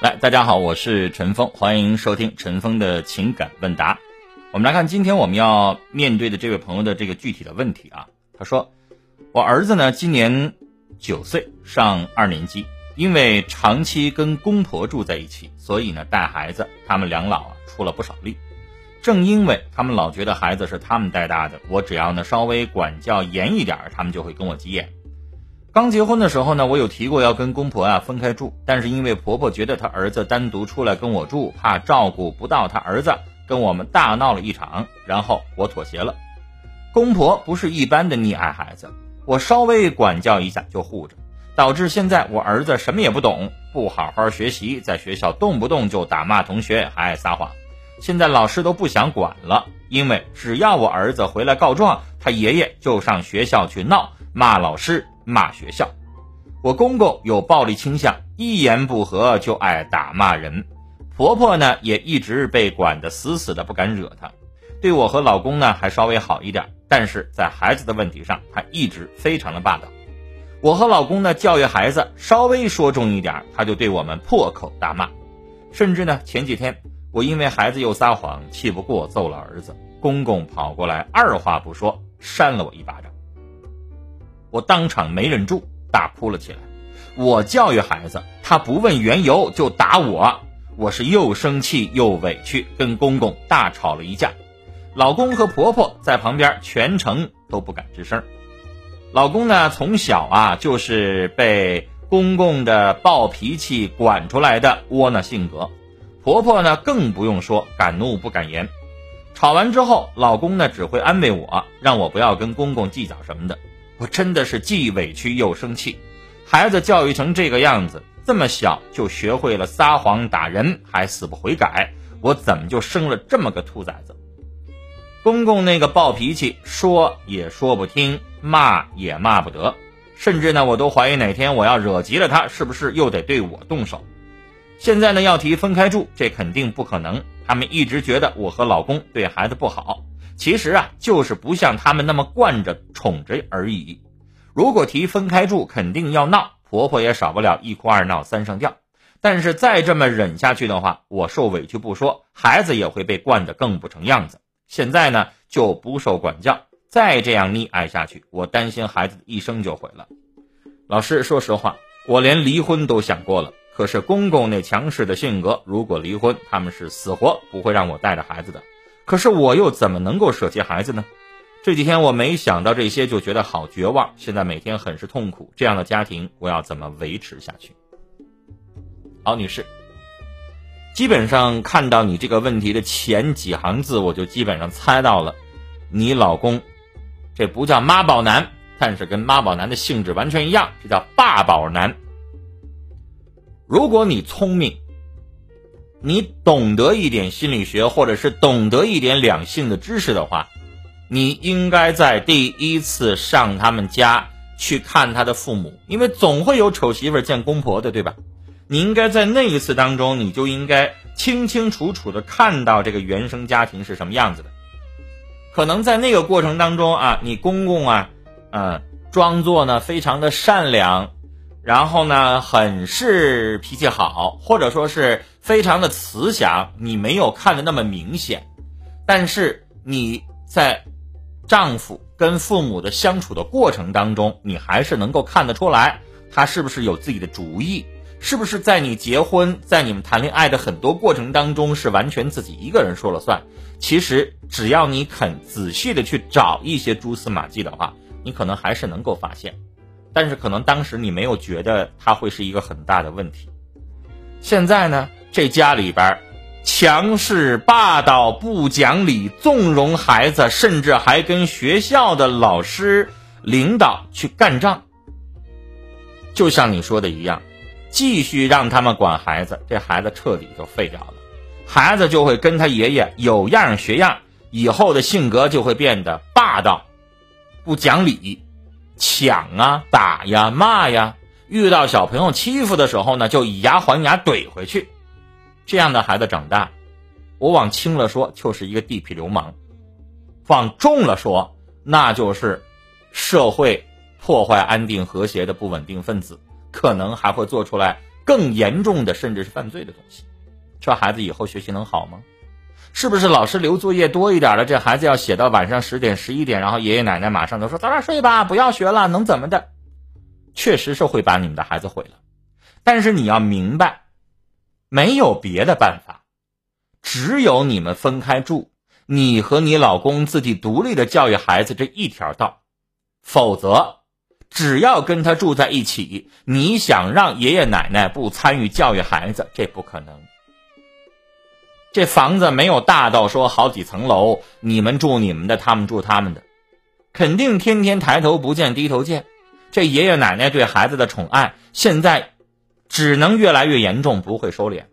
来，大家好，我是陈峰，欢迎收听陈峰的情感问答。我们来看今天我们要面对的这位朋友的这个具体的问题啊。他说，我儿子呢今年九岁，上二年级，因为长期跟公婆住在一起，所以呢带孩子，他们两老啊出了不少力。正因为他们老觉得孩子是他们带大的，我只要呢稍微管教严一点，他们就会跟我急眼。刚结婚的时候呢，我有提过要跟公婆啊分开住，但是因为婆婆觉得她儿子单独出来跟我住，怕照顾不到她儿子，跟我们大闹了一场，然后我妥协了。公婆不是一般的溺爱孩子，我稍微管教一下就护着，导致现在我儿子什么也不懂，不好好学习，在学校动不动就打骂同学，还爱撒谎。现在老师都不想管了，因为只要我儿子回来告状，他爷爷就上学校去闹，骂老师。骂学校，我公公有暴力倾向，一言不合就爱打骂人。婆婆呢也一直被管得死死的，不敢惹她。对我和老公呢还稍微好一点，但是在孩子的问题上，她一直非常的霸道。我和老公呢教育孩子稍微说重一点，他就对我们破口大骂。甚至呢前几天我因为孩子又撒谎，气不过揍了儿子，公公跑过来二话不说扇了我一巴掌。我当场没忍住，大哭了起来。我教育孩子，他不问缘由就打我，我是又生气又委屈，跟公公大吵了一架。老公和婆婆在旁边全程都不敢吱声。老公呢，从小啊就是被公公的暴脾气管出来的窝囊性格，婆婆呢更不用说，敢怒不敢言。吵完之后，老公呢只会安慰我，让我不要跟公公计较什么的。我真的是既委屈又生气，孩子教育成这个样子，这么小就学会了撒谎打人，还死不悔改，我怎么就生了这么个兔崽子？公公那个暴脾气，说也说不听，骂也骂不得，甚至呢，我都怀疑哪天我要惹急了他，是不是又得对我动手？现在呢，要提分开住，这肯定不可能。他们一直觉得我和老公对孩子不好。其实啊，就是不像他们那么惯着宠着而已。如果提分开住，肯定要闹，婆婆也少不了一哭二闹三上吊。但是再这么忍下去的话，我受委屈不说，孩子也会被惯得更不成样子。现在呢，就不受管教，再这样溺爱下去，我担心孩子的一生就毁了。老师，说实话，我连离婚都想过了。可是公公那强势的性格，如果离婚，他们是死活不会让我带着孩子的。可是我又怎么能够舍弃孩子呢？这几天我没想到这些，就觉得好绝望。现在每天很是痛苦，这样的家庭我要怎么维持下去？好，女士，基本上看到你这个问题的前几行字，我就基本上猜到了，你老公这不叫妈宝男，但是跟妈宝男的性质完全一样，这叫爸宝男。如果你聪明。你懂得一点心理学，或者是懂得一点两性的知识的话，你应该在第一次上他们家去看他的父母，因为总会有丑媳妇见公婆的，对吧？你应该在那一次当中，你就应该清清楚楚的看到这个原生家庭是什么样子的。可能在那个过程当中啊，你公公啊，嗯，装作呢非常的善良。然后呢，很是脾气好，或者说是非常的慈祥，你没有看的那么明显，但是你在丈夫跟父母的相处的过程当中，你还是能够看得出来，他是不是有自己的主意，是不是在你结婚，在你们谈恋爱的很多过程当中是完全自己一个人说了算。其实只要你肯仔细的去找一些蛛丝马迹的话，你可能还是能够发现。但是可能当时你没有觉得他会是一个很大的问题，现在呢，这家里边强势霸道、不讲理、纵容孩子，甚至还跟学校的老师、领导去干仗。就像你说的一样，继续让他们管孩子，这孩子彻底就废掉了，孩子就会跟他爷爷有样学样，以后的性格就会变得霸道、不讲理。抢啊，打呀，骂呀，遇到小朋友欺负的时候呢，就以牙还牙怼回去。这样的孩子长大，我往轻了说就是一个地痞流氓，往重了说那就是社会破坏安定和谐的不稳定分子，可能还会做出来更严重的，甚至是犯罪的东西。这孩子以后学习能好吗？是不是老师留作业多一点了，这孩子要写到晚上十点、十一点，然后爷爷奶奶马上都说早点睡吧，不要学了，能怎么的？确实是会把你们的孩子毁了。但是你要明白，没有别的办法，只有你们分开住，你和你老公自己独立的教育孩子这一条道，否则。只要跟他住在一起，你想让爷爷奶奶不参与教育孩子，这不可能。这房子没有大到说好几层楼，你们住你们的，他们住他们的，肯定天天抬头不见低头见。这爷爷奶奶对孩子的宠爱，现在只能越来越严重，不会收敛。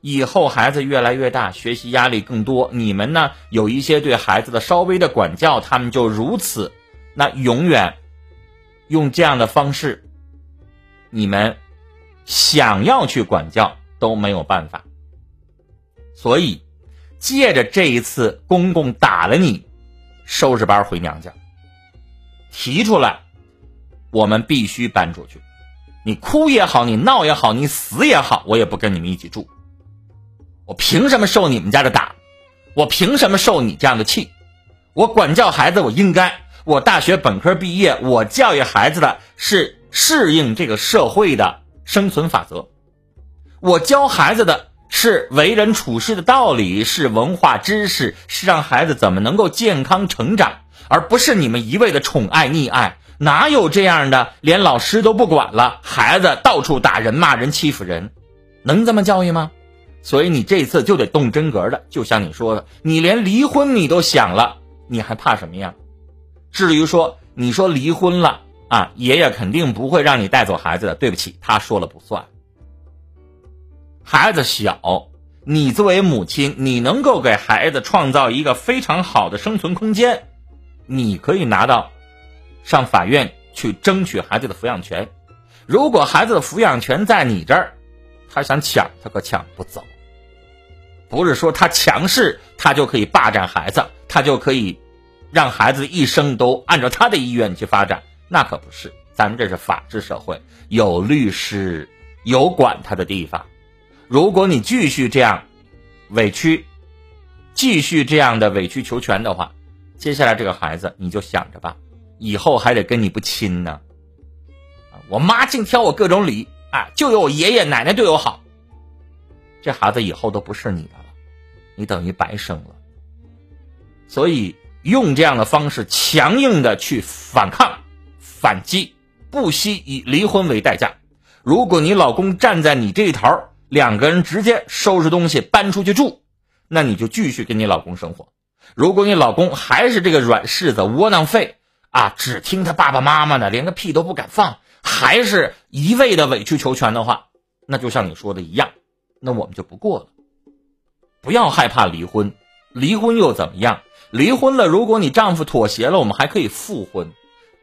以后孩子越来越大，学习压力更多，你们呢有一些对孩子的稍微的管教，他们就如此，那永远。用这样的方式，你们想要去管教都没有办法。所以，借着这一次公公打了你，收拾班回娘家，提出来，我们必须搬出去。你哭也好，你闹也好，你死也好，我也不跟你们一起住。我凭什么受你们家的打？我凭什么受你这样的气？我管教孩子，我应该。我大学本科毕业，我教育孩子的是适应这个社会的生存法则，我教孩子的是为人处事的道理，是文化知识，是让孩子怎么能够健康成长，而不是你们一味的宠爱溺爱。哪有这样的？连老师都不管了，孩子到处打人、骂人、欺负人，能这么教育吗？所以你这次就得动真格的，就像你说的，你连离婚你都想了，你还怕什么呀？至于说你说离婚了啊，爷爷肯定不会让你带走孩子的。对不起，他说了不算。孩子小，你作为母亲，你能够给孩子创造一个非常好的生存空间，你可以拿到上法院去争取孩子的抚养权。如果孩子的抚养权在你这儿，他想抢他可抢不走。不是说他强势，他就可以霸占孩子，他就可以。让孩子一生都按照他的意愿去发展，那可不是。咱们这是法治社会，有律师，有管他的地方。如果你继续这样委屈，继续这样的委曲求全的话，接下来这个孩子你就想着吧，以后还得跟你不亲呢。我妈净挑我各种理啊，就有我爷爷奶奶对我好。这孩子以后都不是你的了，你等于白生了。所以。用这样的方式强硬的去反抗、反击，不惜以离婚为代价。如果你老公站在你这一头，两个人直接收拾东西搬出去住，那你就继续跟你老公生活。如果你老公还是这个软柿子、窝囊废啊，只听他爸爸妈妈的，连个屁都不敢放，还是一味的委曲求全的话，那就像你说的一样，那我们就不过了。不要害怕离婚，离婚又怎么样？离婚了，如果你丈夫妥协了，我们还可以复婚。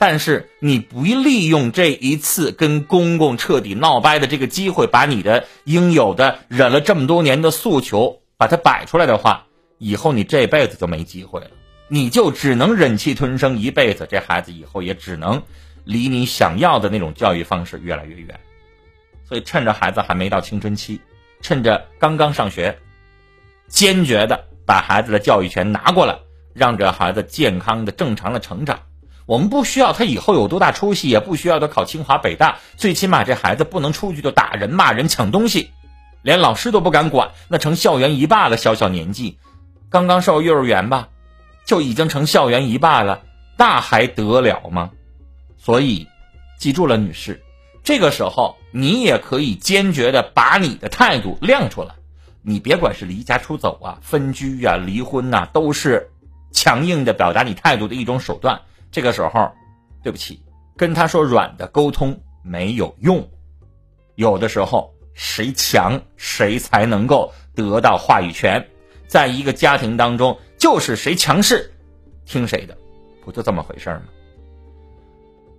但是你不利用这一次跟公公彻底闹掰的这个机会，把你的应有的忍了这么多年的诉求把它摆出来的话，以后你这辈子就没机会了，你就只能忍气吞声一辈子。这孩子以后也只能离你想要的那种教育方式越来越远。所以趁着孩子还没到青春期，趁着刚刚上学，坚决的把孩子的教育权拿过来。让这孩子健康的、正常的成长。我们不需要他以后有多大出息，也不需要他考清华北大。最起码这孩子不能出去就打人、骂人、抢东西，连老师都不敢管，那成校园一霸了。小小年纪，刚刚上幼儿园吧，就已经成校园一霸了，那还得了吗？所以，记住了，女士，这个时候你也可以坚决的把你的态度亮出来。你别管是离家出走啊、分居呀、离婚呐，都是。强硬的表达你态度的一种手段，这个时候，对不起，跟他说软的沟通没有用。有的时候，谁强谁才能够得到话语权。在一个家庭当中，就是谁强势，听谁的，不就这么回事吗？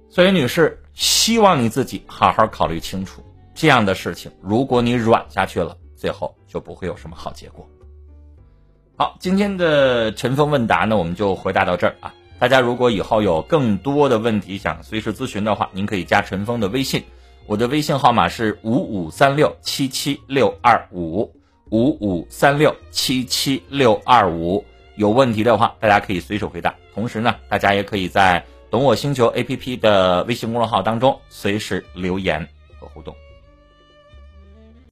所以，女士，希望你自己好好考虑清楚这样的事情。如果你软下去了，最后就不会有什么好结果。好，今天的陈峰问答呢，我们就回答到这儿啊。大家如果以后有更多的问题想随时咨询的话，您可以加陈峰的微信我的微信号码是五五三六七七六二五五五三六七七六二五。有问题的话，大家可以随手回答。同时呢，大家也可以在“懂我星球 ”APP 的微信公众号当中随时留言和互动。